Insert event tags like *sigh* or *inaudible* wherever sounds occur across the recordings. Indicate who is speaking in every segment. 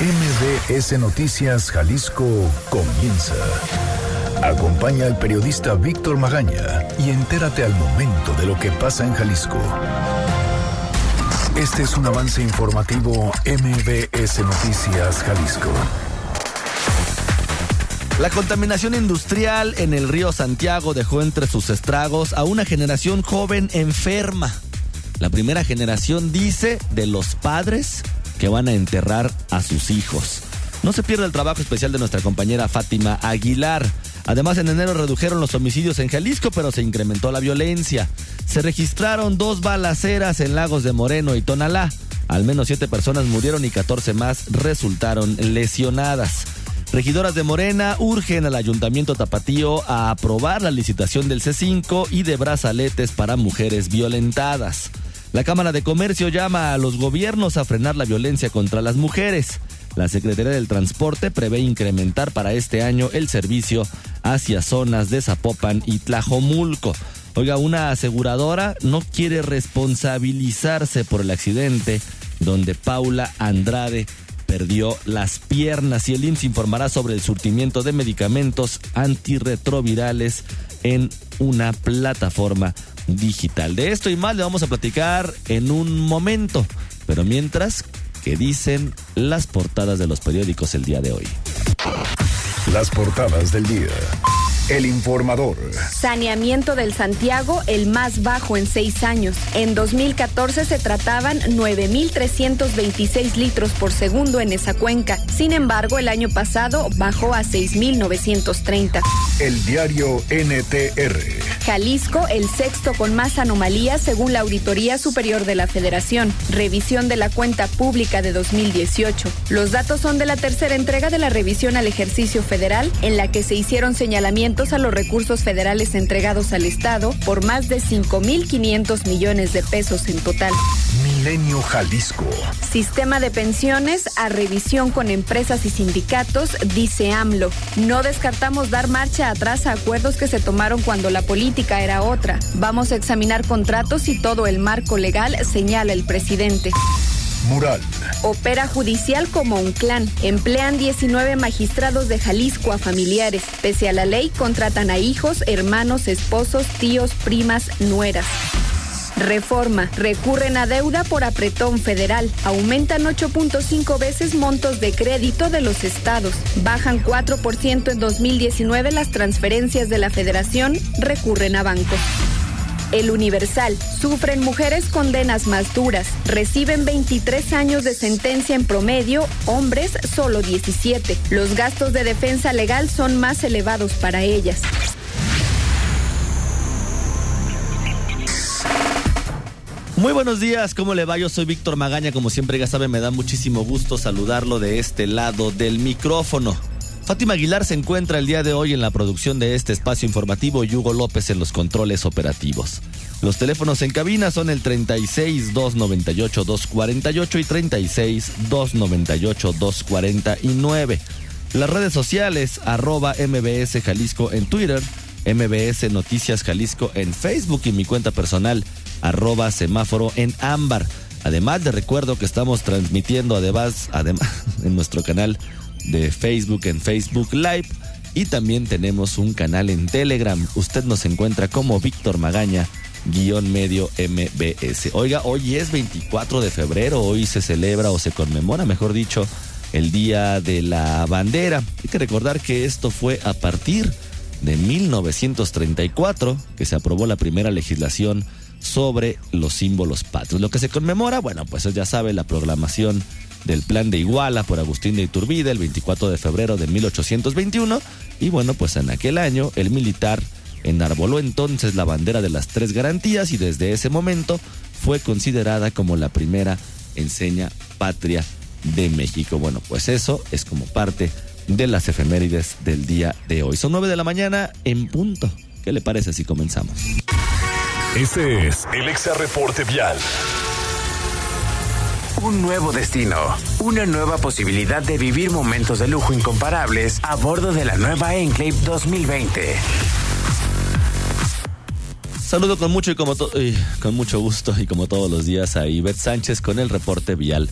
Speaker 1: MBS Noticias Jalisco comienza. Acompaña al periodista Víctor Magaña y entérate al momento de lo que pasa en Jalisco. Este es un avance informativo MBS Noticias Jalisco.
Speaker 2: La contaminación industrial en el río Santiago dejó entre sus estragos a una generación joven enferma. La primera generación dice de los padres que van a enterrar a sus hijos. No se pierda el trabajo especial de nuestra compañera Fátima Aguilar. Además, en enero redujeron los homicidios en Jalisco, pero se incrementó la violencia. Se registraron dos balaceras en Lagos de Moreno y Tonalá. Al menos siete personas murieron y 14 más resultaron lesionadas. Regidoras de Morena urgen al Ayuntamiento Tapatío a aprobar la licitación del C5 y de brazaletes para mujeres violentadas. La Cámara de Comercio llama a los gobiernos a frenar la violencia contra las mujeres. La Secretaría del Transporte prevé incrementar para este año el servicio hacia zonas de Zapopan y Tlajomulco. Oiga, una aseguradora no quiere responsabilizarse por el accidente donde Paula Andrade perdió las piernas y el IMSS informará sobre el surtimiento de medicamentos antirretrovirales en una plataforma digital. De esto y más le vamos a platicar en un momento. Pero mientras, ¿qué dicen las portadas de los periódicos el día de hoy?
Speaker 1: Las portadas del día. El informador.
Speaker 3: Saneamiento del Santiago, el más bajo en seis años. En 2014 se trataban 9.326 litros por segundo en esa cuenca. Sin embargo, el año pasado bajó a 6.930.
Speaker 1: El diario NTR.
Speaker 3: Jalisco, el sexto con más anomalías según la Auditoría Superior de la Federación. Revisión de la cuenta pública de 2018. Los datos son de la tercera entrega de la revisión al ejercicio federal, en la que se hicieron señalamientos a los recursos federales entregados al Estado por más de 5.500 millones de pesos en total.
Speaker 1: Milenio Jalisco.
Speaker 3: Sistema de pensiones a revisión con empresas y sindicatos, dice AMLO. No descartamos dar marcha atrás a acuerdos que se tomaron cuando la política era otra. Vamos a examinar contratos y todo el marco legal, señala el presidente.
Speaker 1: Mural.
Speaker 3: Opera judicial como un clan. Emplean 19 magistrados de Jalisco a familiares. Pese a la ley, contratan a hijos, hermanos, esposos, tíos, primas, nueras. Reforma. Recurren a deuda por apretón federal. Aumentan 8.5 veces montos de crédito de los estados. Bajan 4% en 2019 las transferencias de la federación. Recurren a bancos. El Universal. Sufren mujeres condenas más duras. Reciben 23 años de sentencia en promedio, hombres solo 17. Los gastos de defensa legal son más elevados para ellas.
Speaker 2: Muy buenos días, ¿cómo le va? Yo soy Víctor Magaña, como siempre ya sabe, me da muchísimo gusto saludarlo de este lado del micrófono. Fátima Aguilar se encuentra el día de hoy en la producción de este espacio informativo y Hugo López en los controles operativos. Los teléfonos en cabina son el 36 298 248 y 36 298 249. Las redes sociales arroba MBS Jalisco en Twitter, MBS Noticias Jalisco en Facebook y mi cuenta personal arroba semáforo en ámbar. Además de recuerdo que estamos transmitiendo además, además *laughs* en nuestro canal de Facebook en Facebook Live y también tenemos un canal en Telegram. Usted nos encuentra como Víctor Magaña guion medio MBS. Oiga, hoy es 24 de febrero, hoy se celebra o se conmemora, mejor dicho, el Día de la Bandera. Hay que recordar que esto fue a partir de 1934 que se aprobó la primera legislación sobre los símbolos patrios. Lo que se conmemora, bueno, pues ya sabe, la programación del plan de Iguala por Agustín de Iturbide el 24 de febrero de 1821 y bueno, pues en aquel año el militar enarboló entonces la bandera de las tres garantías y desde ese momento fue considerada como la primera enseña patria de México. Bueno, pues eso es como parte de las efemérides del día de hoy. Son nueve de la mañana en punto. ¿Qué le parece si comenzamos?
Speaker 1: Este es el Exa Reporte Vial.
Speaker 4: Un nuevo destino, una nueva posibilidad de vivir momentos de lujo incomparables a bordo de la nueva Enclave 2020.
Speaker 2: Saludo con mucho y como con mucho gusto y como todos los días a Ivette Sánchez con el reporte vial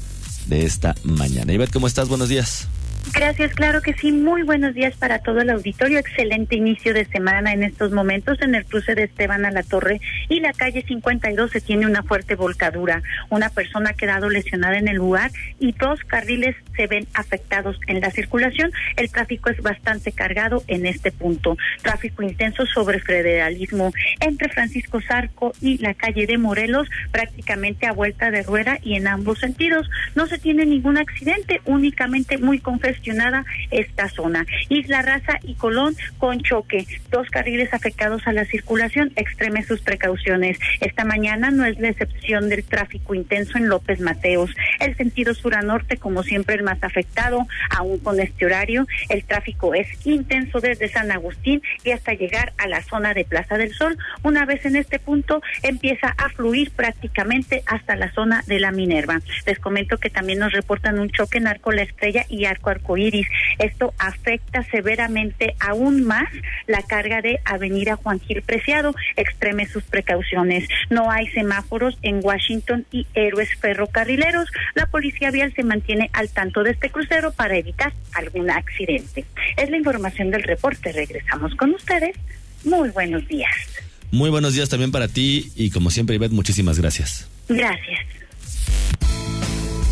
Speaker 2: de esta mañana. Ivette, ¿cómo estás? Buenos días.
Speaker 5: Gracias, claro que sí. Muy buenos días para todo el auditorio. Excelente inicio de semana en estos momentos en el cruce de Esteban a la Torre y la calle 52 se tiene una fuerte volcadura. Una persona ha quedado lesionada en el lugar y dos carriles se ven afectados en la circulación. El tráfico es bastante cargado en este punto. Tráfico intenso sobre federalismo entre Francisco Zarco y la calle de Morelos, prácticamente a vuelta de rueda y en ambos sentidos. No se tiene ningún accidente, únicamente muy congestionado esta zona. Isla Raza y Colón con choque. Dos carriles afectados a la circulación. Extreme sus precauciones. Esta mañana no es la excepción del tráfico intenso en López Mateos. El sentido sur a norte, como siempre, el más afectado, aún con este horario. El tráfico es intenso desde San Agustín y hasta llegar a la zona de Plaza del Sol. Una vez en este punto, empieza a fluir prácticamente hasta la zona de la Minerva. Les comento que también nos reportan un choque en Arco La Estrella y Arco Arco esto afecta severamente aún más la carga de Avenida Juan Gil Preciado. Extreme sus precauciones. No hay semáforos en Washington y héroes ferrocarrileros. La policía vial se mantiene al tanto de este crucero para evitar algún accidente. Es la información del reporte. Regresamos con ustedes. Muy buenos días.
Speaker 2: Muy buenos días también para ti y como siempre, Ivette, muchísimas gracias.
Speaker 5: Gracias.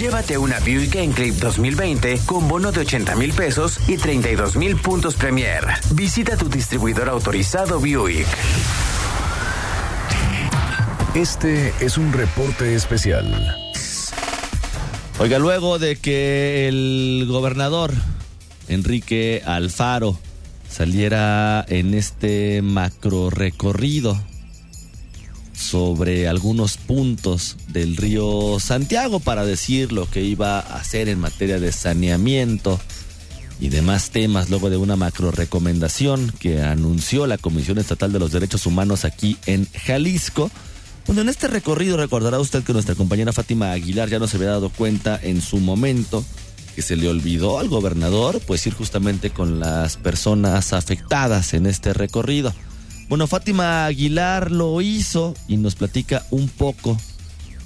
Speaker 4: Llévate una Buick Enclave 2020 con bono de 80 mil pesos y 32 mil puntos Premier. Visita tu distribuidor autorizado Buick.
Speaker 1: Este es un reporte especial.
Speaker 2: Oiga, luego de que el gobernador Enrique Alfaro saliera en este macro recorrido sobre algunos puntos del río Santiago para decir lo que iba a hacer en materia de saneamiento y demás temas luego de una macro recomendación que anunció la Comisión Estatal de los Derechos Humanos aquí en Jalisco. Bueno, en este recorrido recordará usted que nuestra compañera Fátima Aguilar ya no se había dado cuenta en su momento que se le olvidó al gobernador pues ir justamente con las personas afectadas en este recorrido. Bueno, Fátima Aguilar lo hizo y nos platica un poco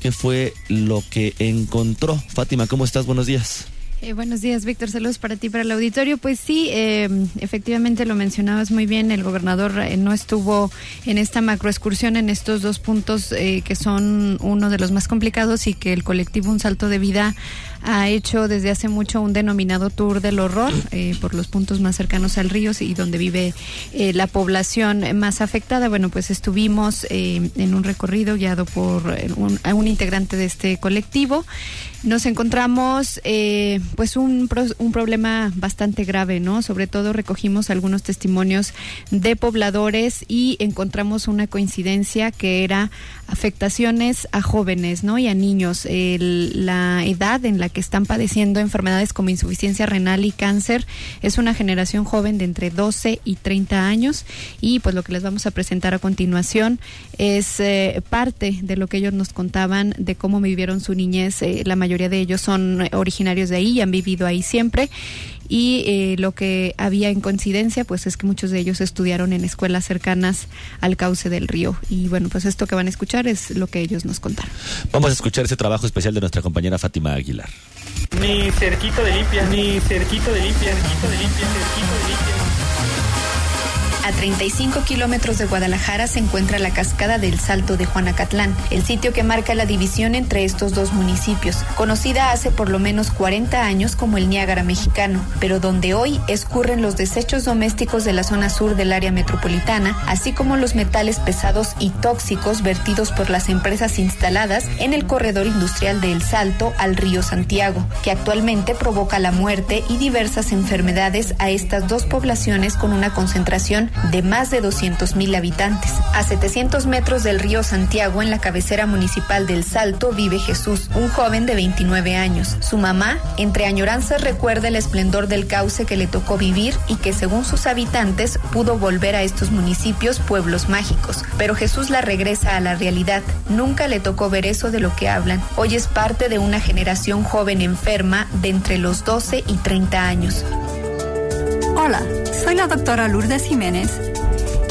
Speaker 2: qué fue lo que encontró. Fátima, ¿cómo estás? Buenos días.
Speaker 6: Eh, buenos días, Víctor. Saludos para ti, para el auditorio. Pues sí, eh, efectivamente lo mencionabas muy bien. El gobernador eh, no estuvo en esta macroexcursión en estos dos puntos que son uno de los más complicados y que el colectivo Un Salto de Vida ha hecho desde hace mucho un denominado tour del horror por los puntos más cercanos al río y donde vive la población más afectada. Bueno, pues estuvimos en un recorrido guiado por un, un integrante de este colectivo nos encontramos eh, pues un, un problema bastante grave, ¿no? Sobre todo recogimos algunos testimonios de pobladores y encontramos una coincidencia que era afectaciones a jóvenes, ¿no? Y a niños. la edad en la que están padeciendo enfermedades como insuficiencia renal y cáncer es una generación joven de entre 12 y 30 años y pues lo que les vamos a presentar a continuación es eh, parte de lo que ellos nos contaban de cómo vivieron su niñez. Eh, la mayoría de ellos son originarios de ahí y han vivido ahí siempre y eh, lo que había en coincidencia pues es que muchos de ellos estudiaron en escuelas cercanas al cauce del río y bueno pues esto que van a escuchar es lo que ellos nos contaron.
Speaker 2: Vamos a escuchar ese trabajo especial de nuestra compañera Fátima Aguilar.
Speaker 7: Mi cerquito de limpia, mi cerquito de limpia, cerquito de limpia, cerquito de limpia.
Speaker 8: A 35 kilómetros de Guadalajara se encuentra la cascada del Salto de Juanacatlán, el sitio que marca la división entre estos dos municipios, conocida hace por lo menos 40 años como el Niágara mexicano, pero donde hoy escurren los desechos domésticos de la zona sur del área metropolitana, así como los metales pesados y tóxicos vertidos por las empresas instaladas en el corredor industrial del Salto al río Santiago, que actualmente provoca la muerte y diversas enfermedades a estas dos poblaciones con una concentración de más de 200 mil habitantes. A 700 metros del río Santiago, en la cabecera municipal del Salto, vive Jesús, un joven de 29 años. Su mamá, entre añoranzas, recuerda el esplendor del cauce que le tocó vivir y que según sus habitantes pudo volver a estos municipios pueblos mágicos. Pero Jesús la regresa a la realidad. Nunca le tocó ver eso de lo que hablan. Hoy es parte de una generación joven enferma de entre los 12 y 30 años.
Speaker 9: Hola, soy la doctora Lourdes Jiménez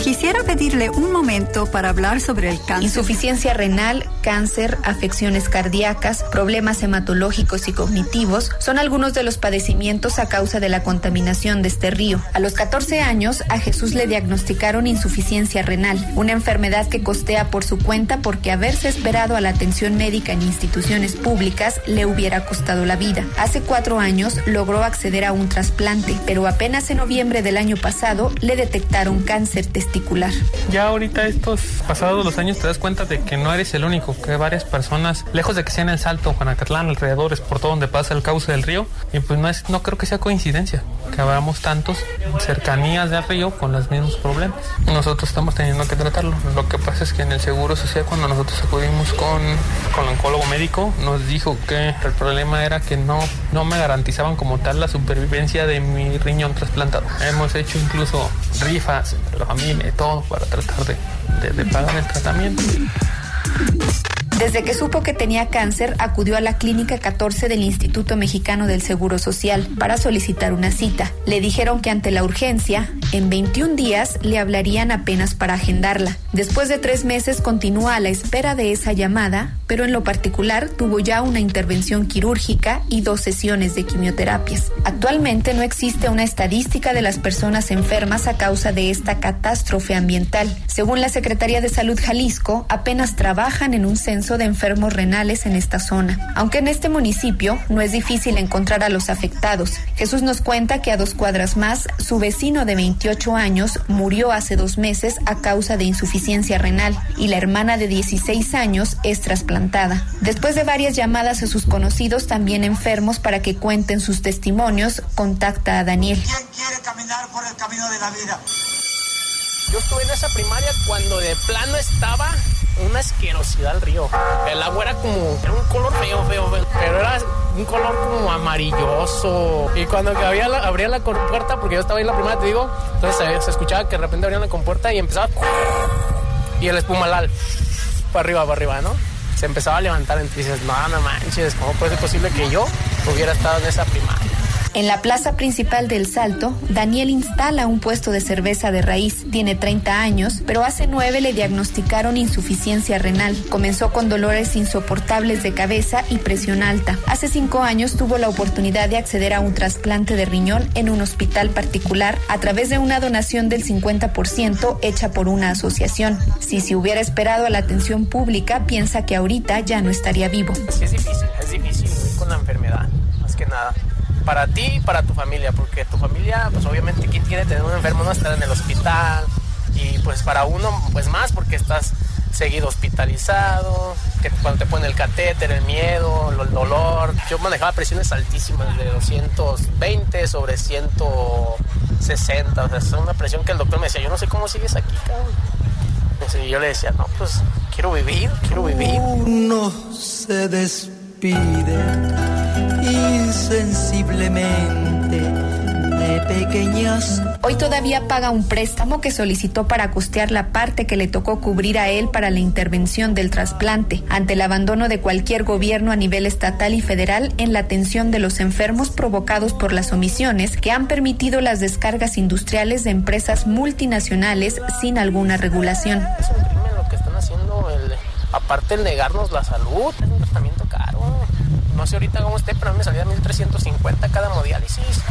Speaker 9: Quisiera pedirle un momento para hablar sobre el cáncer.
Speaker 8: Insuficiencia renal, cáncer, afecciones cardíacas, problemas hematológicos y cognitivos son algunos de los padecimientos a causa de la contaminación de este río. A los 14 años, a Jesús le diagnosticaron insuficiencia renal, una enfermedad que costea por su cuenta porque haberse esperado a la atención médica en instituciones públicas le hubiera costado la vida. Hace cuatro años logró acceder a un trasplante, pero apenas en noviembre del año pasado le detectaron cáncer testicular
Speaker 7: ya ahorita estos pasados los años te das cuenta de que no eres el único, que varias personas, lejos de que sea en el Salto, Juanacatlán, alrededores, por todo donde pasa el cauce del río, y pues no es, no creo que sea coincidencia que hablamos tantos cercanías del río con los mismos problemas. Nosotros estamos teniendo que tratarlo. Lo que pasa es que en el Seguro Social, cuando nosotros acudimos con, con el oncólogo médico, nos dijo que el problema era que no, no me garantizaban como tal la supervivencia de mi riñón trasplantado. Hemos hecho incluso rifas entre la familia todo para tratar de, de pagar el tratamiento.
Speaker 8: Desde que supo que tenía cáncer, acudió a la clínica 14 del Instituto Mexicano del Seguro Social para solicitar una cita. Le dijeron que ante la urgencia, en 21 días le hablarían apenas para agendarla. Después de tres meses continúa a la espera de esa llamada, pero en lo particular tuvo ya una intervención quirúrgica y dos sesiones de quimioterapias. Actualmente no existe una estadística de las personas enfermas a causa de esta catástrofe ambiental. Según la Secretaría de Salud Jalisco, apenas trabajan en un censo de enfermos renales en esta zona. Aunque en este municipio no es difícil encontrar a los afectados. Jesús nos cuenta que a dos cuadras más, su vecino de 28 años murió hace dos meses a causa de insuficiencia renal y la hermana de 16 años es trasplantada. Después de varias llamadas a sus conocidos también enfermos para que cuenten sus testimonios, contacta a Daniel.
Speaker 10: ¿Quién quiere caminar por el camino de la vida?
Speaker 11: Yo estuve en esa primaria cuando de plano estaba una asquerosidad el río. El agua era como, era un color feo, feo, feo, pero era un color como amarilloso. Y cuando abría la, abría la compuerta, porque yo estaba ahí en la primera, te digo, entonces se, escuchaba que de repente abrían la compuerta y empezaba. Y el espumalal, para arriba, para arriba, ¿no? Se empezaba a levantar, entonces dices, no, no manches, ¿cómo puede ser posible que yo hubiera estado en esa primaria?
Speaker 8: En la plaza principal del Salto, Daniel instala un puesto de cerveza de raíz. Tiene 30 años, pero hace nueve le diagnosticaron insuficiencia renal. Comenzó con dolores insoportables de cabeza y presión alta. Hace cinco años tuvo la oportunidad de acceder a un trasplante de riñón en un hospital particular a través de una donación del 50% hecha por una asociación. Si se hubiera esperado a la atención pública, piensa que ahorita ya no estaría vivo.
Speaker 11: es difícil, es difícil con la enfermedad, más que nada para ti y para tu familia, porque tu familia, pues obviamente, ¿quién quiere tener un enfermo? No estar en el hospital. Y pues para uno, pues más, porque estás seguido hospitalizado, que cuando te ponen el catéter, el miedo, el dolor. Yo manejaba presiones altísimas de 220 sobre 160, o sea, es una presión que el doctor me decía, yo no sé cómo sigues aquí, cabrón. Y yo le decía, no, pues quiero vivir, quiero vivir.
Speaker 12: Uno se despide insensiblemente de pequeñas.
Speaker 8: Hoy todavía paga un préstamo que solicitó para costear la parte que le tocó cubrir a él para la intervención del trasplante, ante el abandono de cualquier gobierno a nivel estatal y federal en la atención de los enfermos provocados por las omisiones que han permitido las descargas industriales de empresas multinacionales sin alguna regulación.
Speaker 11: Es un crimen lo que están haciendo, el, aparte el negarnos la salud, es un tratamiento caro no sé ahorita cómo esté, pero a mí me salía 1350 cada hemodiálisis,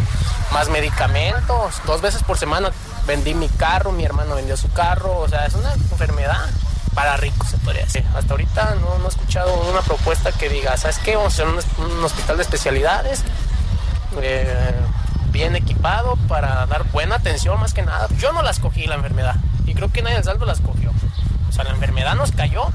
Speaker 11: más medicamentos, dos veces por semana vendí mi carro, mi hermano vendió su carro, o sea, es una enfermedad para ricos, se podría decir. Hasta ahorita no, he escuchado una propuesta que diga, ¿sabes qué? Vamos a hacer un, hospital de especialidades, eh, bien equipado para dar buena atención más que nada. Yo no la escogí la enfermedad y creo que nadie en saldo la escogió. O sea, la enfermedad nos cayó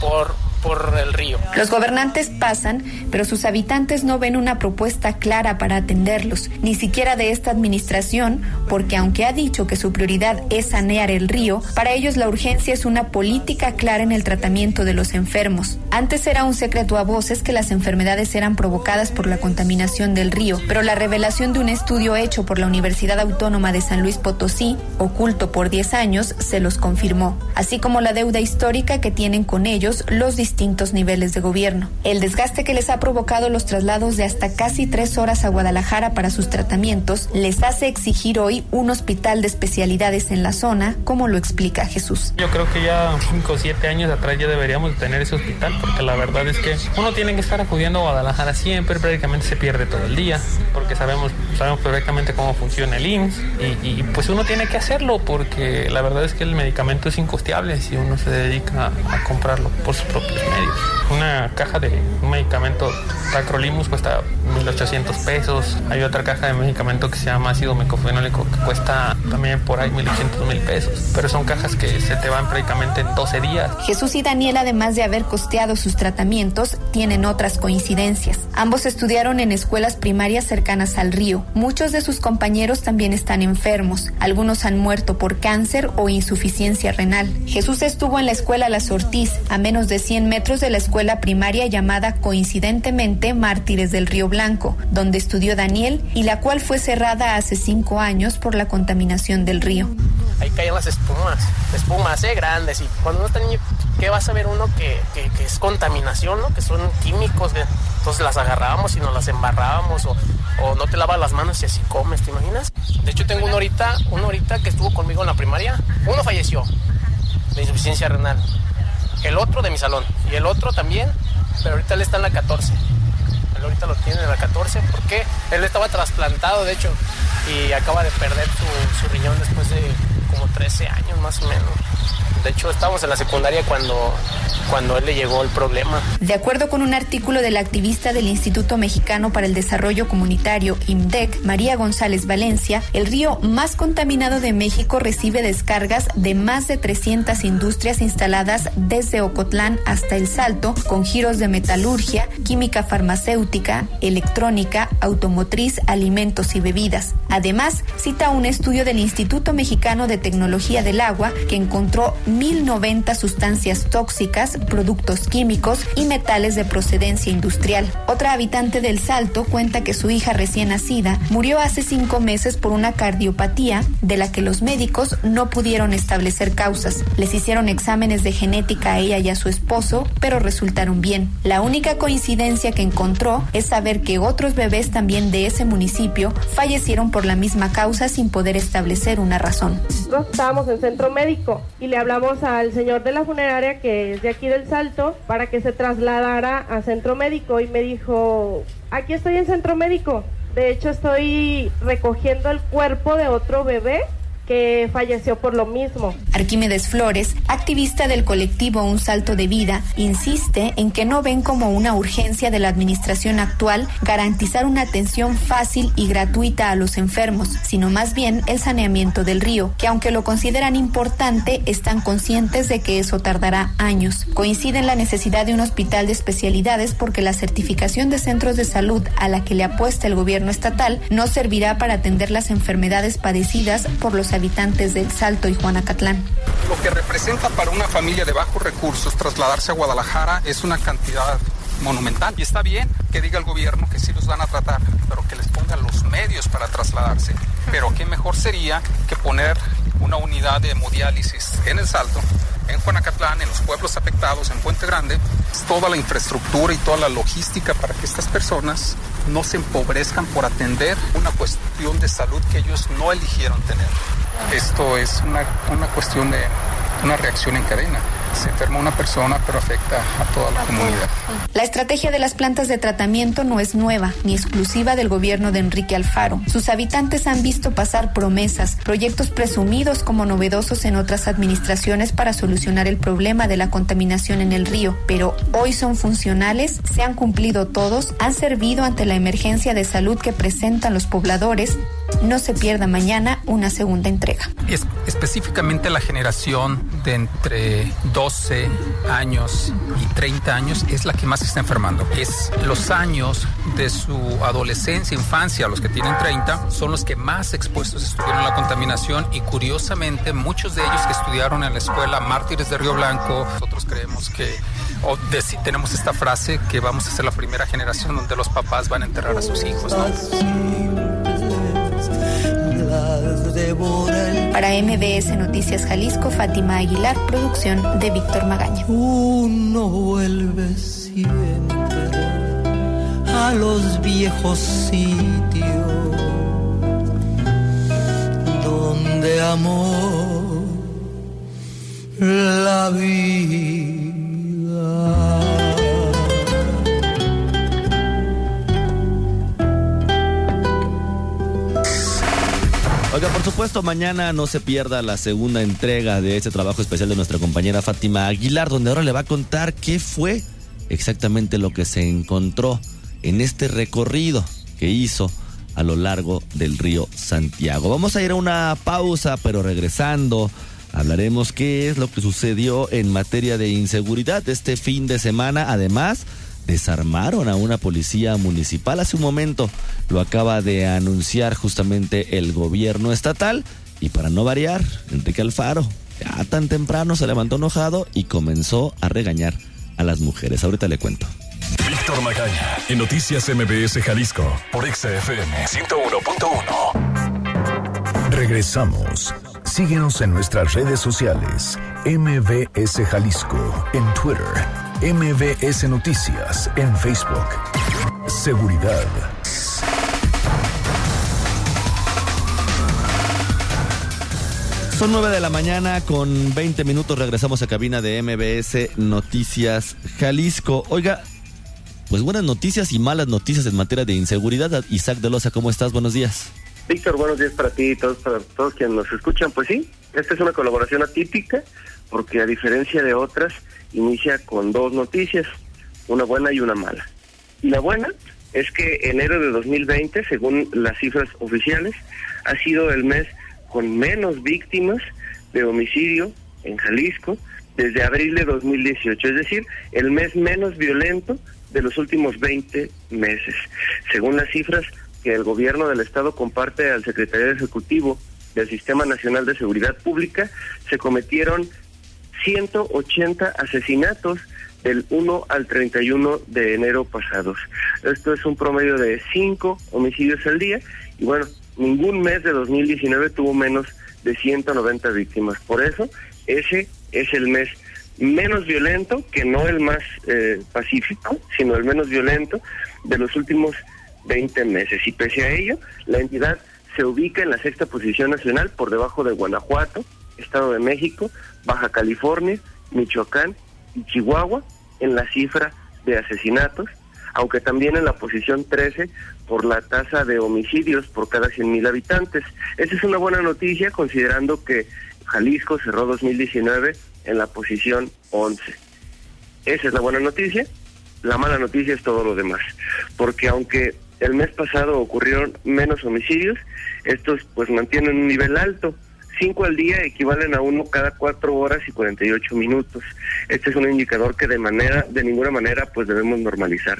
Speaker 11: por por el río.
Speaker 8: Los gobernantes pasan, pero sus habitantes no ven una propuesta clara para atenderlos, ni siquiera de esta administración, porque aunque ha dicho que su prioridad es sanear el río, para ellos la urgencia es una política clara en el tratamiento de los enfermos. Antes era un secreto a voces que las enfermedades eran provocadas por la contaminación del río, pero la revelación de un estudio hecho por la Universidad Autónoma de San Luis Potosí, oculto por 10 años, se los confirmó, así como la deuda histórica que tienen con ellos los distintos niveles de gobierno. El desgaste que les ha provocado los traslados de hasta casi tres horas a Guadalajara para sus tratamientos les hace exigir hoy un hospital de especialidades en la zona, como lo explica Jesús.
Speaker 7: Yo creo que ya cinco o siete años atrás ya deberíamos tener ese hospital, porque la verdad es que uno tiene que estar acudiendo a Guadalajara siempre, prácticamente se pierde todo el día, porque sabemos, sabemos perfectamente cómo funciona el IMSS y, y pues uno tiene que hacerlo, porque la verdad es que el medicamento es incosteable si uno se dedica a comprarlo por sus propios medios. Una caja de un medicamento Tacrolimus cuesta 1.800 pesos. Hay otra caja de medicamento que se llama ácido mecofenólico que cuesta también por ahí 1.800 mil pesos. Pero son cajas que se te van prácticamente en 12 días.
Speaker 8: Jesús y Daniel, además de haber costeado sus tratamientos, tienen otras coincidencias. Ambos estudiaron en escuelas primarias cercanas al río. Muchos de sus compañeros también están enfermos. Algunos han muerto por cáncer o insuficiencia renal. Jesús estuvo en la escuela Las Ortiz, a menos de 100 metros de la escuela primaria llamada coincidentemente Mártires del Río Blanco, donde estudió Daniel y la cual fue cerrada hace cinco años por la contaminación del río.
Speaker 11: Ahí caen las espumas, espumas, ¿eh? Grandes. Y cuando uno está niño, ¿qué vas a ver uno que, que, que es contaminación, ¿no? Que son químicos. ¿eh? Entonces las agarrábamos y nos las embarrábamos o, o no te lavas las manos y así comes, ¿te imaginas? De hecho, tengo uno ahorita, uno ahorita que estuvo conmigo en la primaria. Uno falleció de insuficiencia renal. El otro de mi salón. Y el otro también, pero ahorita él está en la 14. Él ahorita lo tiene en la 14 porque él estaba trasplantado, de hecho, y acaba de perder su, riñón después de 13 años más o menos. De hecho, estábamos en la secundaria cuando, cuando él le llegó el problema.
Speaker 8: De acuerdo con un artículo del activista del Instituto Mexicano para el Desarrollo Comunitario, IMDEC, María González Valencia, el río más contaminado de México recibe descargas de más de 300 industrias instaladas desde Ocotlán hasta El Salto, con giros de metalurgia, química farmacéutica, electrónica, automotriz, alimentos y bebidas. Además, cita un estudio del Instituto Mexicano de Tecnología del Agua que encontró 1.090 sustancias tóxicas, productos químicos y metales de procedencia industrial. Otra habitante del Salto cuenta que su hija recién nacida murió hace cinco meses por una cardiopatía de la que los médicos no pudieron establecer causas. Les hicieron exámenes de genética a ella y a su esposo, pero resultaron bien. La única coincidencia que encontró es saber que otros bebés también de ese municipio fallecieron por la misma causa sin poder establecer una razón.
Speaker 13: Estábamos en centro médico y le hablamos al señor de la funeraria que es de aquí del Salto para que se trasladara a centro médico y me dijo, aquí estoy en centro médico. De hecho estoy recogiendo el cuerpo de otro bebé que falleció por lo mismo.
Speaker 8: Arquímedes Flores, activista del colectivo Un Salto de Vida, insiste en que no ven como una urgencia de la administración actual garantizar una atención fácil y gratuita a los enfermos, sino más bien el saneamiento del río, que aunque lo consideran importante, están conscientes de que eso tardará años. Coincide en la necesidad de un hospital de especialidades porque la certificación de centros de salud a la que le apuesta el gobierno estatal no servirá para atender las enfermedades padecidas por los habitantes del Salto y Juanacatlán.
Speaker 14: Lo que representa para una familia de bajos recursos trasladarse a Guadalajara es una cantidad monumental. Y está bien que diga el gobierno que sí los van a tratar, pero que les pongan los medios para trasladarse. Pero qué mejor sería que poner una unidad de hemodiálisis en el Salto, en Juanacatlán, en los pueblos afectados, en Puente Grande, toda la infraestructura y toda la logística para que estas personas no se empobrezcan por atender una cuestión de salud que ellos no eligieron tener. Esto es una, una cuestión de una reacción en cadena. Se enferma una persona, pero afecta a toda la comunidad.
Speaker 8: La estrategia de las plantas de tratamiento no es nueva ni exclusiva del gobierno de Enrique Alfaro. Sus habitantes han visto pasar promesas, proyectos presumidos como novedosos en otras administraciones para solucionar el problema de la contaminación en el río, pero hoy son funcionales, se han cumplido todos, han servido ante la emergencia de salud que presentan los pobladores no se pierda mañana una segunda entrega.
Speaker 14: Es, específicamente la generación de entre 12 años y 30 años es la que más se está enfermando. Es los años de su adolescencia, infancia, los que tienen 30, son los que más expuestos estuvieron a la contaminación y curiosamente muchos de ellos que estudiaron en la escuela Mártires de Río Blanco, nosotros creemos que o tenemos esta frase que vamos a ser la primera generación donde los papás van a enterrar a sus hijos.
Speaker 8: Para MBS Noticias Jalisco, Fátima Aguilar, producción de Víctor Magaña.
Speaker 12: Uno vuelve siempre a los viejos sitios donde amor la vida.
Speaker 2: Oiga, por supuesto, mañana no se pierda la segunda entrega de este trabajo especial de nuestra compañera Fátima Aguilar, donde ahora le va a contar qué fue exactamente lo que se encontró en este recorrido que hizo a lo largo del río Santiago. Vamos a ir a una pausa, pero regresando hablaremos qué es lo que sucedió en materia de inseguridad este fin de semana. Además, desarmaron a una policía municipal hace un momento. Lo acaba de anunciar justamente el gobierno estatal. Y para no variar, Enrique Alfaro, ya tan temprano se levantó enojado y comenzó a regañar a las mujeres. Ahorita le cuento.
Speaker 1: Víctor Magaña, en Noticias MBS Jalisco, por XFM 101.1. Regresamos. Síguenos en nuestras redes sociales. MBS Jalisco, en Twitter MBS Noticias en Facebook. Seguridad.
Speaker 2: Son 9 de la mañana con 20 minutos. Regresamos a cabina de MBS Noticias Jalisco. Oiga, pues buenas noticias y malas noticias en materia de inseguridad. Isaac de Loza, ¿cómo estás? Buenos días.
Speaker 15: Víctor, buenos días para ti y todos, para todos quienes nos escuchan. Pues sí, esta es una colaboración atípica porque a diferencia de otras, inicia con dos noticias, una buena y una mala. Y la buena es que enero de 2020, según las cifras oficiales, ha sido el mes con menos víctimas de homicidio en Jalisco desde abril de 2018, es decir, el mes menos violento de los últimos 20 meses. Según las cifras que el gobierno del estado comparte al secretario ejecutivo del Sistema Nacional de Seguridad Pública, se cometieron 180 asesinatos del 1 al 31 de enero pasados. Esto es un promedio de 5 homicidios al día y bueno, ningún mes de 2019 tuvo menos de 190 víctimas. Por eso, ese es el mes menos violento, que no el más eh, pacífico, sino el menos violento de los últimos 20 meses. Y pese a ello, la entidad se ubica en la sexta posición nacional por debajo de Guanajuato, Estado de México, Baja California, Michoacán y Chihuahua en la cifra de asesinatos, aunque también en la posición 13 por la tasa de homicidios por cada 100.000 habitantes. Esa es una buena noticia considerando que Jalisco cerró 2019 en la posición 11. Esa es la buena noticia. La mala noticia es todo lo demás, porque aunque el mes pasado ocurrieron menos homicidios, estos pues mantienen un nivel alto Cinco al día equivalen a uno cada cuatro horas y 48 minutos. Este es un indicador que de manera, de ninguna manera, pues debemos normalizar,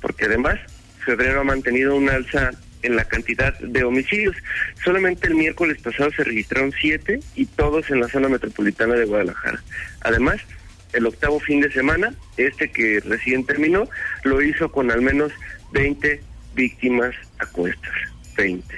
Speaker 15: porque además febrero ha mantenido un alza en la cantidad de homicidios. Solamente el miércoles pasado se registraron siete y todos en la zona metropolitana de Guadalajara. Además, el octavo fin de semana, este que recién terminó, lo hizo con al menos 20 víctimas a cuestas. 20.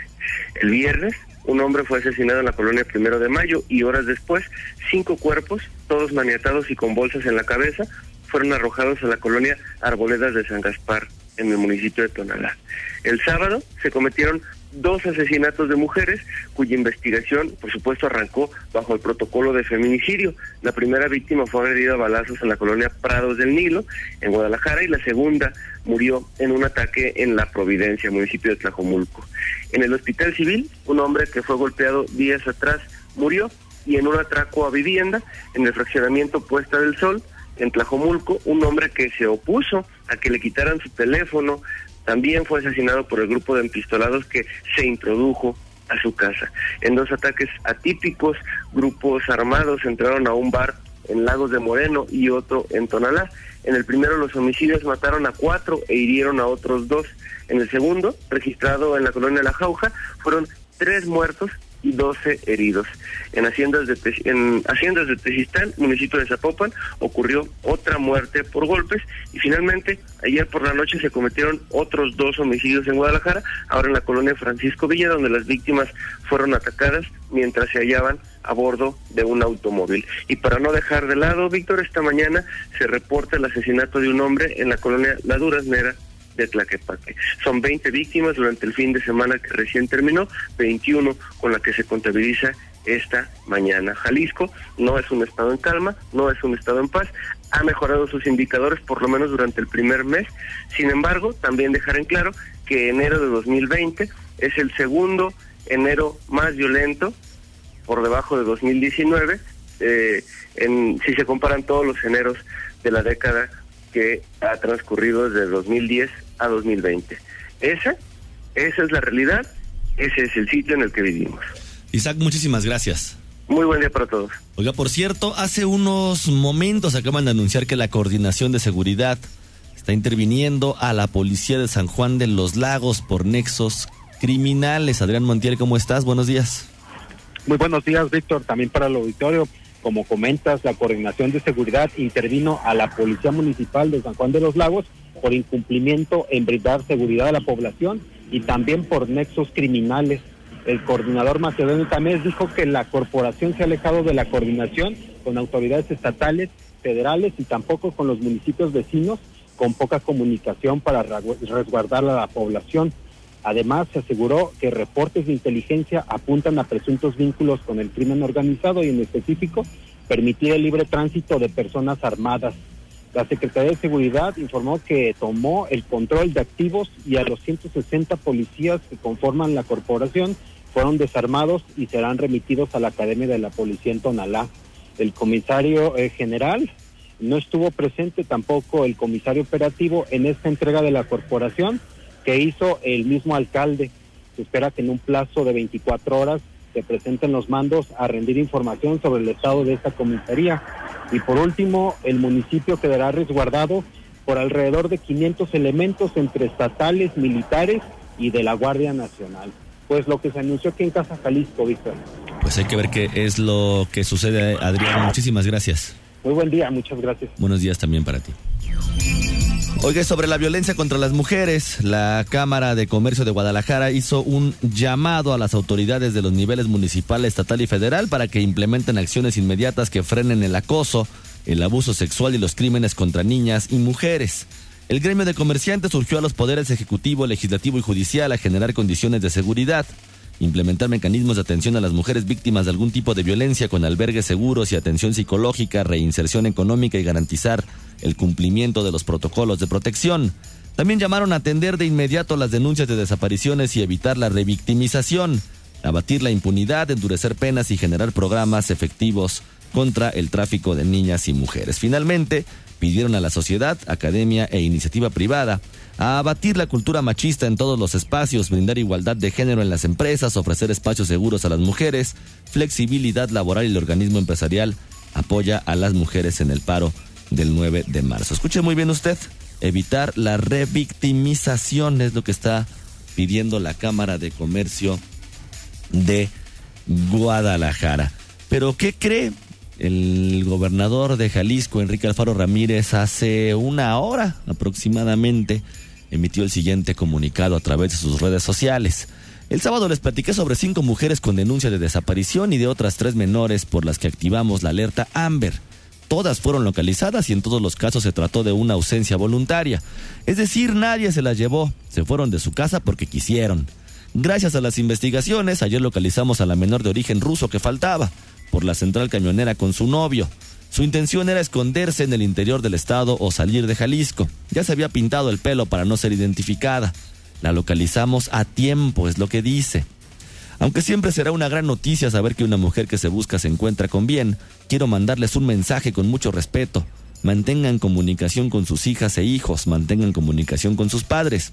Speaker 15: El viernes un hombre fue asesinado en la colonia Primero de Mayo y horas después, cinco cuerpos, todos maniatados y con bolsas en la cabeza, fueron arrojados a la colonia Arboledas de San Gaspar, en el municipio de Tonalá. El sábado se cometieron dos asesinatos de mujeres cuya investigación, por supuesto, arrancó bajo el protocolo de feminicidio. La primera víctima fue agredida a balazos en la colonia Prados del Nilo, en Guadalajara, y la segunda murió en un ataque en La Providencia, municipio de Tlajomulco. En el hospital civil, un hombre que fue golpeado días atrás murió y en un atraco a vivienda en el fraccionamiento Puesta del Sol, en Tlajomulco, un hombre que se opuso a que le quitaran su teléfono, también fue asesinado por el grupo de empistolados que se introdujo a su casa. En dos ataques atípicos, grupos armados entraron a un bar en Lagos de Moreno y otro en Tonalá. En el primero los homicidios mataron a cuatro e hirieron a otros dos. En el segundo, registrado en la colonia La Jauja, fueron tres muertos y 12 heridos. En haciendas de, en haciendas de Tejistán, municipio de Zapopan, ocurrió otra muerte por golpes y finalmente ayer por la noche se cometieron otros dos homicidios en Guadalajara, ahora en la colonia Francisco Villa, donde las víctimas fueron atacadas mientras se hallaban a bordo de un automóvil. Y para no dejar de lado, Víctor, esta mañana se reporta el asesinato de un hombre en la colonia La Duraznera de Tlaquepaque. Son 20 víctimas durante el fin de semana que recién terminó, 21 con la que se contabiliza esta mañana. Jalisco no es un estado en calma, no es un estado en paz, ha mejorado sus indicadores por lo menos durante el primer mes. Sin embargo, también dejar en claro que enero de 2020 es el segundo enero más violento por debajo de 2019 eh, en, si se comparan todos los eneros de la década que ha transcurrido desde 2010 a 2020. Esa, esa es la realidad, ese es el sitio en el que vivimos.
Speaker 2: Isaac, muchísimas gracias.
Speaker 15: Muy buen día para todos.
Speaker 2: Oiga, por cierto, hace unos momentos acaban de anunciar que la Coordinación de Seguridad está interviniendo a la policía de San Juan de los Lagos por nexos criminales. Adrián Montiel, ¿cómo estás? Buenos días.
Speaker 16: Muy buenos días, Víctor. También para el auditorio. Como comentas, la Coordinación de Seguridad intervino a la Policía Municipal de San Juan de los Lagos por incumplimiento en brindar seguridad a la población y también por nexos criminales. El coordinador Macedonio Tamés dijo que la corporación se ha alejado de la coordinación con autoridades estatales, federales y tampoco con los municipios vecinos, con poca comunicación para resguardar a la población. Además, se aseguró que reportes de inteligencia apuntan a presuntos vínculos con el crimen organizado y en específico permitir el libre tránsito de personas armadas. La Secretaría de Seguridad informó que tomó el control de activos y a los 160 policías que conforman la corporación fueron desarmados y serán remitidos a la Academia de la Policía en Tonalá. El comisario eh, general no estuvo presente tampoco el comisario operativo en esta entrega de la corporación que hizo el mismo alcalde. Se espera que en un plazo de 24 horas se presenten los mandos a rendir información sobre el estado de esta comisaría. Y por último, el municipio quedará resguardado por alrededor de 500 elementos entre estatales, militares y de la Guardia Nacional. Pues lo que se anunció aquí en Casa Jalisco, Víctor.
Speaker 2: Pues hay que ver qué es lo que sucede, Adrián. Muchísimas gracias.
Speaker 16: Muy buen día, muchas gracias.
Speaker 2: Buenos días también para ti. Oiga, sobre la violencia contra las mujeres, la Cámara de Comercio de Guadalajara hizo un llamado a las autoridades de los niveles municipal, estatal y federal para que implementen acciones inmediatas que frenen el acoso, el abuso sexual y los crímenes contra niñas y mujeres. El gremio de comerciantes surgió a los poderes ejecutivo, legislativo y judicial a generar condiciones de seguridad implementar mecanismos de atención a las mujeres víctimas de algún tipo de violencia con albergues seguros y atención psicológica, reinserción económica y garantizar el cumplimiento de los protocolos de protección. También llamaron a atender de inmediato las denuncias de desapariciones y evitar la revictimización, abatir la impunidad, endurecer penas y generar programas efectivos contra el tráfico de niñas y mujeres. Finalmente, pidieron a la sociedad, academia e iniciativa privada a abatir la cultura machista en todos los espacios, brindar igualdad de género en las empresas, ofrecer espacios seguros a las mujeres, flexibilidad laboral y el organismo empresarial apoya a las mujeres en el paro del 9 de marzo. Escuche muy bien usted, evitar la revictimización es lo que está pidiendo la Cámara de Comercio de Guadalajara. Pero ¿qué cree? El gobernador de Jalisco, Enrique Alfaro Ramírez, hace una hora aproximadamente emitió el siguiente comunicado a través de sus redes sociales. El sábado les platiqué sobre cinco mujeres con denuncia de desaparición y de otras tres menores por las que activamos la alerta Amber. Todas fueron localizadas y en todos los casos se trató de una ausencia voluntaria. Es decir, nadie se las llevó, se fueron de su casa porque quisieron. Gracias a las investigaciones, ayer localizamos a la menor de origen ruso que faltaba, por la central camionera con su novio. Su intención era esconderse en el interior del estado o salir de Jalisco. Ya se había pintado el pelo para no ser identificada. La localizamos a tiempo, es lo que dice. Aunque siempre será una gran noticia saber que una mujer que se busca se encuentra con bien, quiero mandarles un mensaje con mucho respeto. Mantengan comunicación con sus hijas e hijos, mantengan comunicación con sus padres.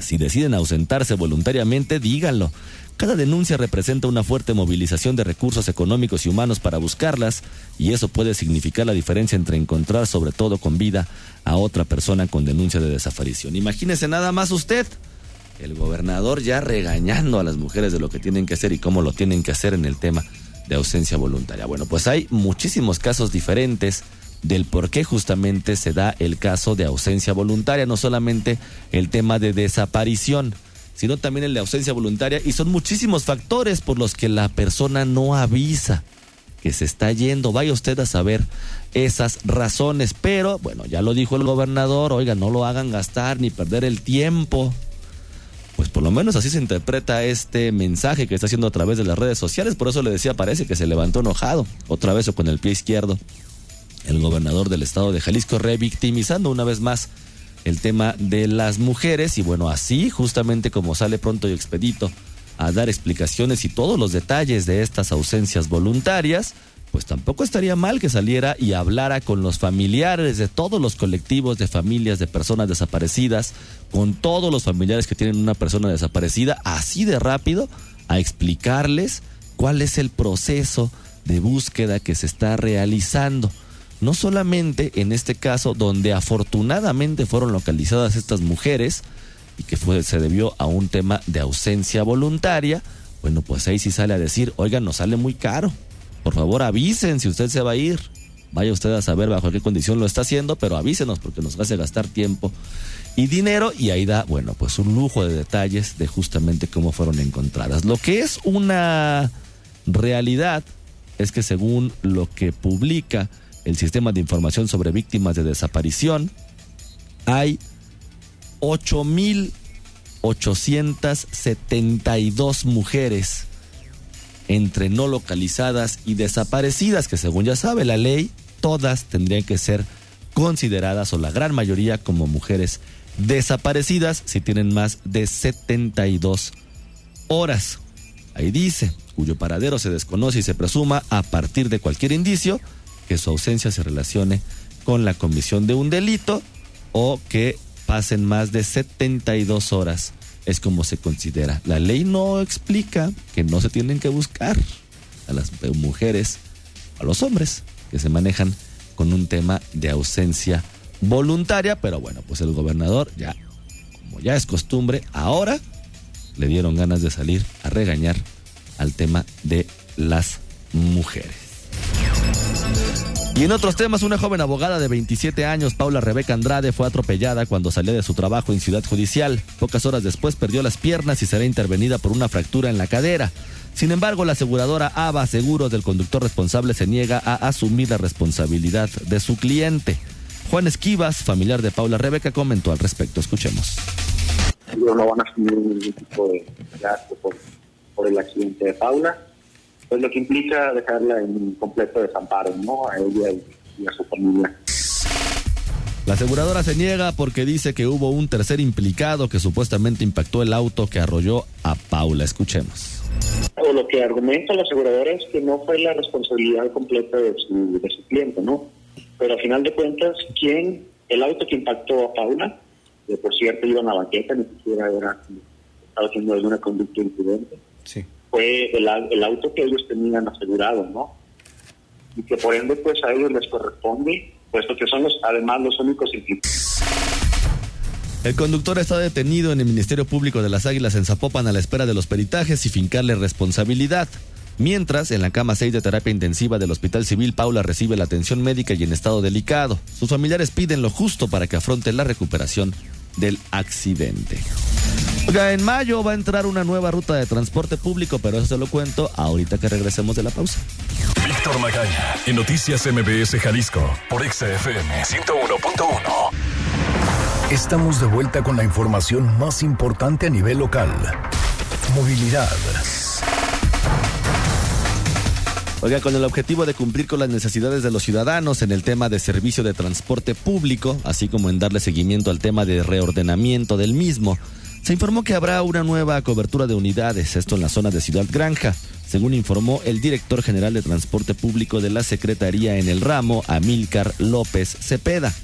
Speaker 2: Si deciden ausentarse voluntariamente, díganlo. Cada denuncia representa una fuerte movilización de recursos económicos y humanos para buscarlas, y eso puede significar la diferencia entre encontrar, sobre todo con vida, a otra persona con denuncia de desaparición. Imagínese nada más usted, el gobernador ya regañando a las mujeres de lo que tienen que hacer y cómo lo tienen que hacer en el tema de ausencia voluntaria. Bueno, pues hay muchísimos casos diferentes del por qué justamente se da el caso de ausencia voluntaria, no solamente el tema de desaparición sino también el de ausencia voluntaria y son muchísimos factores por los que la persona no avisa que se está yendo. Vaya usted a saber esas razones, pero bueno, ya lo dijo el gobernador, oiga, no lo hagan gastar ni perder el tiempo. Pues por lo menos así se interpreta este mensaje que está haciendo a través de las redes sociales, por eso le decía, parece que se levantó enojado, otra vez o con el pie izquierdo, el gobernador del estado de Jalisco revictimizando una vez más el tema de las mujeres. Y bueno, así justamente como sale pronto y expedito a dar explicaciones y todos los detalles de estas ausencias voluntarias, pues tampoco estaría mal que saliera y hablara con los familiares de todos los colectivos de familias de personas desaparecidas, con todos los familiares que tienen una persona desaparecida, así de rápido, a explicarles cuál es el proceso de búsqueda que se está realizando no solamente en este caso donde afortunadamente fueron localizadas estas mujeres y que fue, se debió a un tema de ausencia voluntaria, bueno, pues ahí sí sale a decir, oigan, nos sale muy caro, por favor avisen si usted se va a ir, vaya usted a saber bajo qué condición lo está haciendo, pero avísenos porque nos hace gastar tiempo y dinero y ahí da, bueno, pues un lujo de detalles de justamente cómo fueron encontradas. Lo que es una realidad es que según lo que publica el sistema de información sobre víctimas de desaparición, hay 8.872 mujeres entre no localizadas y desaparecidas, que según ya sabe la ley, todas tendrían que ser consideradas o la gran mayoría como mujeres desaparecidas si tienen más de 72 horas. Ahí dice, cuyo paradero se desconoce y se presuma a partir de cualquier indicio que su ausencia se relacione con la comisión de un delito o que pasen más de 72 horas. Es como se considera. La ley no explica que no se tienen que buscar a las mujeres, a los hombres que se manejan con un tema de ausencia voluntaria, pero bueno, pues el gobernador ya, como ya es costumbre, ahora le dieron ganas de salir a regañar al tema de las mujeres. Y en otros temas, una joven abogada de 27 años, Paula Rebeca Andrade, fue atropellada cuando salía de su trabajo en Ciudad Judicial. Pocas horas después perdió las piernas y será intervenida por una fractura en la cadera. Sin embargo, la aseguradora ABA Seguros del conductor responsable se niega a asumir la responsabilidad de su cliente. Juan Esquivas, familiar de Paula Rebeca, comentó al respecto. Escuchemos.
Speaker 17: No van a asumir ningún tipo de gasto por el accidente de Paula pues lo que implica dejarla en completo desamparo, ¿no? A ella y, a su familia.
Speaker 2: La aseguradora se niega porque dice que hubo un tercer implicado que supuestamente impactó el auto que arrolló a Paula. Escuchemos.
Speaker 17: O lo que argumenta la aseguradora es que no fue la responsabilidad completa de su, de su cliente, ¿no? Pero al final de cuentas, ¿quién, el auto que impactó a Paula, que por cierto iba en la banqueta, ni siquiera era, estaba haciendo alguna conducta imprudente. Sí fue el, el auto que ellos tenían asegurado, ¿no? Y que por ende, pues a ellos les corresponde, puesto que son los, además los únicos implicados.
Speaker 2: El conductor está detenido en el Ministerio Público de las Águilas en Zapopan a la espera de los peritajes y fincarle responsabilidad. Mientras, en la cama 6 de terapia intensiva del Hospital Civil, Paula recibe la atención médica y en estado delicado. Sus familiares piden lo justo para que afronte la recuperación del accidente. Oiga, en mayo va a entrar una nueva ruta de transporte público, pero eso se lo cuento ahorita que regresemos de la pausa.
Speaker 1: Víctor Magaña, en Noticias MBS Jalisco, por XFM 101.1. Estamos de vuelta con la información más importante a nivel local. Movilidad.
Speaker 2: Oiga, con el objetivo de cumplir con las necesidades de los ciudadanos en el tema de servicio de transporte público, así como en darle seguimiento al tema de reordenamiento del mismo, se informó que habrá una nueva cobertura de unidades, esto en la zona de Ciudad Granja, según informó el director general de Transporte Público de la Secretaría en el ramo, Amílcar López Cepeda.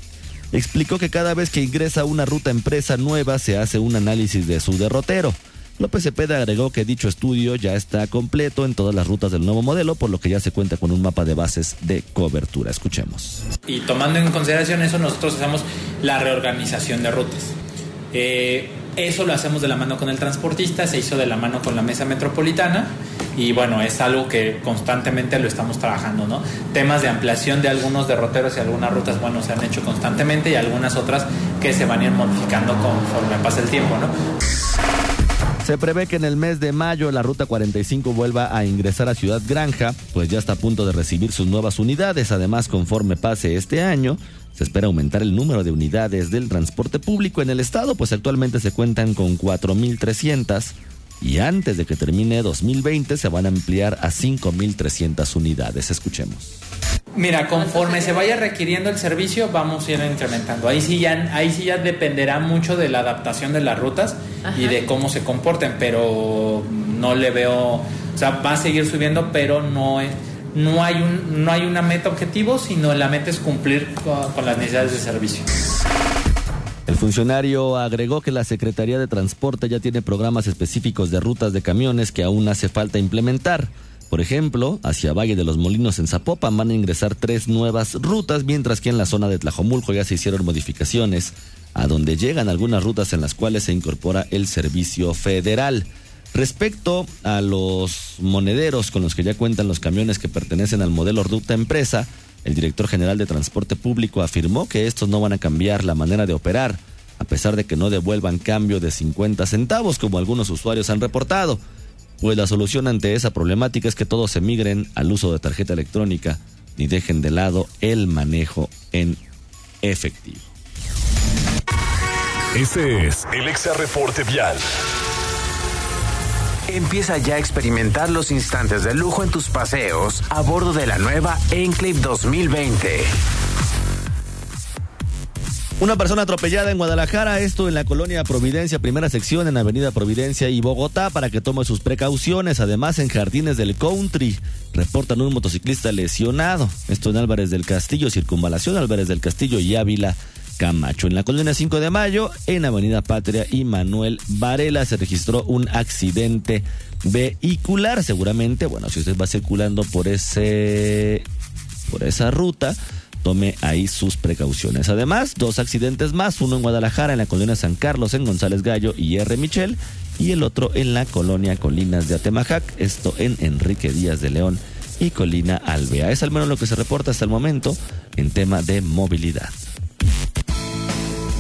Speaker 2: explicó que cada vez que ingresa una ruta empresa nueva se hace un análisis de su derrotero. López Cepeda agregó que dicho estudio ya está completo en todas las rutas del nuevo modelo, por lo que ya se cuenta con un mapa de bases de cobertura. Escuchemos.
Speaker 18: Y tomando en consideración eso, nosotros hacemos la reorganización de rutas. Eh, eso lo hacemos de la mano con el transportista, se hizo de la mano con la mesa metropolitana y bueno, es algo que constantemente lo estamos trabajando, ¿no? Temas de ampliación de algunos derroteros y algunas rutas, bueno, se han hecho constantemente y algunas otras que se van a ir modificando conforme pasa el tiempo, ¿no?
Speaker 2: Se prevé que en el mes de mayo la Ruta 45 vuelva a ingresar a Ciudad Granja, pues ya está a punto de recibir sus nuevas unidades. Además, conforme pase este año, se espera aumentar el número de unidades del transporte público en el estado, pues actualmente se cuentan con 4.300 y antes de que termine 2020 se van a ampliar a 5.300 unidades. Escuchemos.
Speaker 18: Mira, conforme se vaya requiriendo el servicio, vamos a ir incrementando. Ahí sí ya, ahí sí ya dependerá mucho de la adaptación de las rutas y de cómo se comporten, pero no le veo, o sea, va a seguir subiendo, pero no es, no hay un, no hay una meta objetivo, sino la meta es cumplir con, las necesidades de servicio.
Speaker 2: El funcionario agregó que la Secretaría de Transporte ya tiene programas específicos de rutas de camiones que aún hace falta implementar. Por ejemplo, hacia Valle de los Molinos en Zapopan van a ingresar tres nuevas rutas, mientras que en la zona de Tlajomulco ya se hicieron modificaciones, a donde llegan algunas rutas en las cuales se incorpora el servicio federal. Respecto a los monederos con los que ya cuentan los camiones que pertenecen al modelo Ruta Empresa, el director general de Transporte Público afirmó que estos no van a cambiar la manera de operar, a pesar de que no devuelvan cambio de 50 centavos como algunos usuarios han reportado pues la solución ante esa problemática es que todos emigren al uso de tarjeta electrónica y dejen de lado el manejo en efectivo.
Speaker 1: Este es el Exa Reporte Vial.
Speaker 4: Empieza ya a experimentar los instantes de lujo en tus paseos a bordo de la nueva Enclave 2020.
Speaker 2: Una persona atropellada en Guadalajara, esto en la colonia Providencia, primera sección en Avenida Providencia y Bogotá, para que tome sus precauciones. Además, en Jardines del Country, reportan un motociclista lesionado. Esto en Álvarez del Castillo, circunvalación Álvarez del Castillo y Ávila. Camacho. En la colonia 5 de Mayo, en Avenida Patria y Manuel Varela, se registró un accidente vehicular. Seguramente, bueno, si usted va circulando por ese, por esa ruta, tome ahí sus precauciones. Además, dos accidentes más, uno en Guadalajara, en la colonia San Carlos, en González Gallo y R. Michel, y el otro en la colonia Colinas de Atemajac, esto en Enrique Díaz de León y Colina Alvea. Es al menos lo que se reporta hasta el momento en tema de movilidad.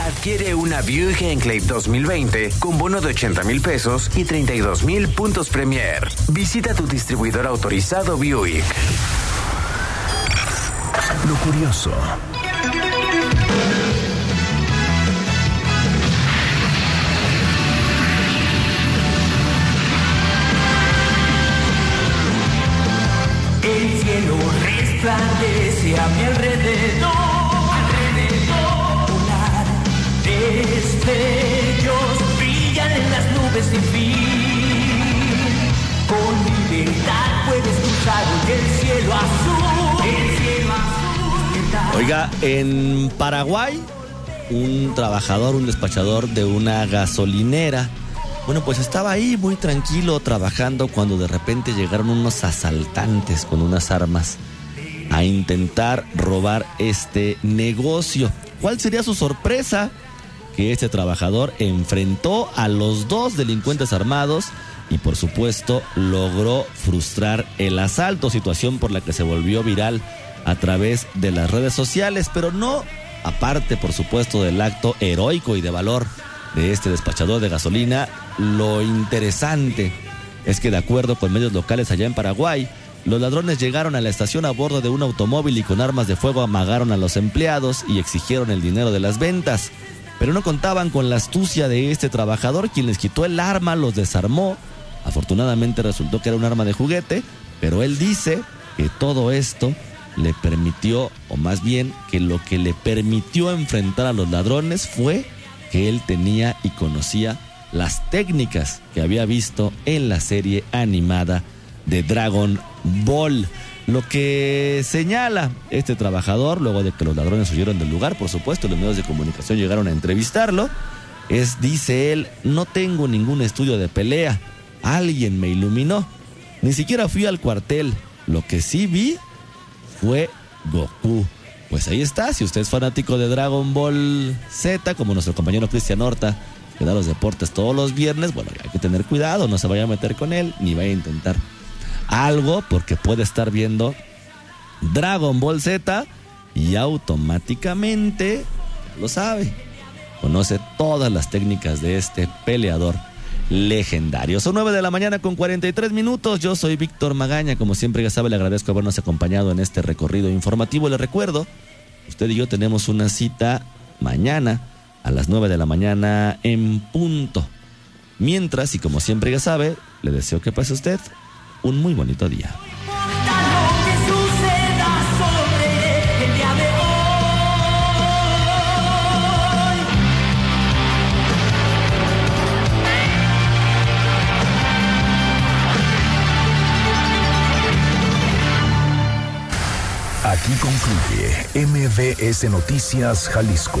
Speaker 4: Adquiere una Buick Enclave 2020 con bono de 80 mil pesos y 32 mil puntos Premier. Visita tu distribuidor autorizado Buick.
Speaker 1: Lo curioso.
Speaker 12: El cielo resplandece a mi alrededor, alrededor. Destellos brillan en las nubes sin fin. Con libertad puedes cruzar el cielo azul, el cielo azul.
Speaker 2: Oiga, en Paraguay, un trabajador, un despachador de una gasolinera, bueno, pues estaba ahí muy tranquilo trabajando cuando de repente llegaron unos asaltantes con unas armas a intentar robar este negocio. ¿Cuál sería su sorpresa? Que este trabajador enfrentó a los dos delincuentes armados y por supuesto logró frustrar el asalto, situación por la que se volvió viral a través de las redes sociales, pero no aparte por supuesto del acto heroico y de valor de este despachador de gasolina, lo interesante es que de acuerdo con medios locales allá en Paraguay, los ladrones llegaron a la estación a bordo de un automóvil y con armas de fuego amagaron a los empleados y exigieron el dinero de las ventas. Pero no contaban con la astucia de este trabajador, quien les quitó el arma, los desarmó, Afortunadamente resultó que era un arma de juguete, pero él dice que todo esto le permitió, o más bien que lo que le permitió enfrentar a los ladrones fue que él tenía y conocía las técnicas que había visto en la serie animada de Dragon Ball. Lo que señala este trabajador, luego de que los ladrones huyeron del lugar, por supuesto, los medios de comunicación llegaron a entrevistarlo, es, dice él, no tengo ningún estudio de pelea, alguien me iluminó, ni siquiera fui al cuartel, lo que sí vi fue Goku. Pues ahí está, si usted es fanático de Dragon Ball Z, como nuestro compañero Cristian Horta, que da los deportes todos los viernes, bueno, hay que tener cuidado, no se vaya a meter con él, ni vaya a intentar algo, porque puede estar viendo Dragon Ball Z y automáticamente lo sabe. Conoce todas las técnicas de este peleador legendario. Son 9 de la mañana con 43 minutos. Yo soy Víctor Magaña. Como siempre, ya sabe, le agradezco habernos acompañado en este recorrido informativo. Le recuerdo, usted y yo tenemos una cita mañana a las 9 de la mañana en punto. Mientras, y como siempre ya sabe, le deseo que pase usted un muy bonito día.
Speaker 1: Aquí concluye MVS Noticias Jalisco.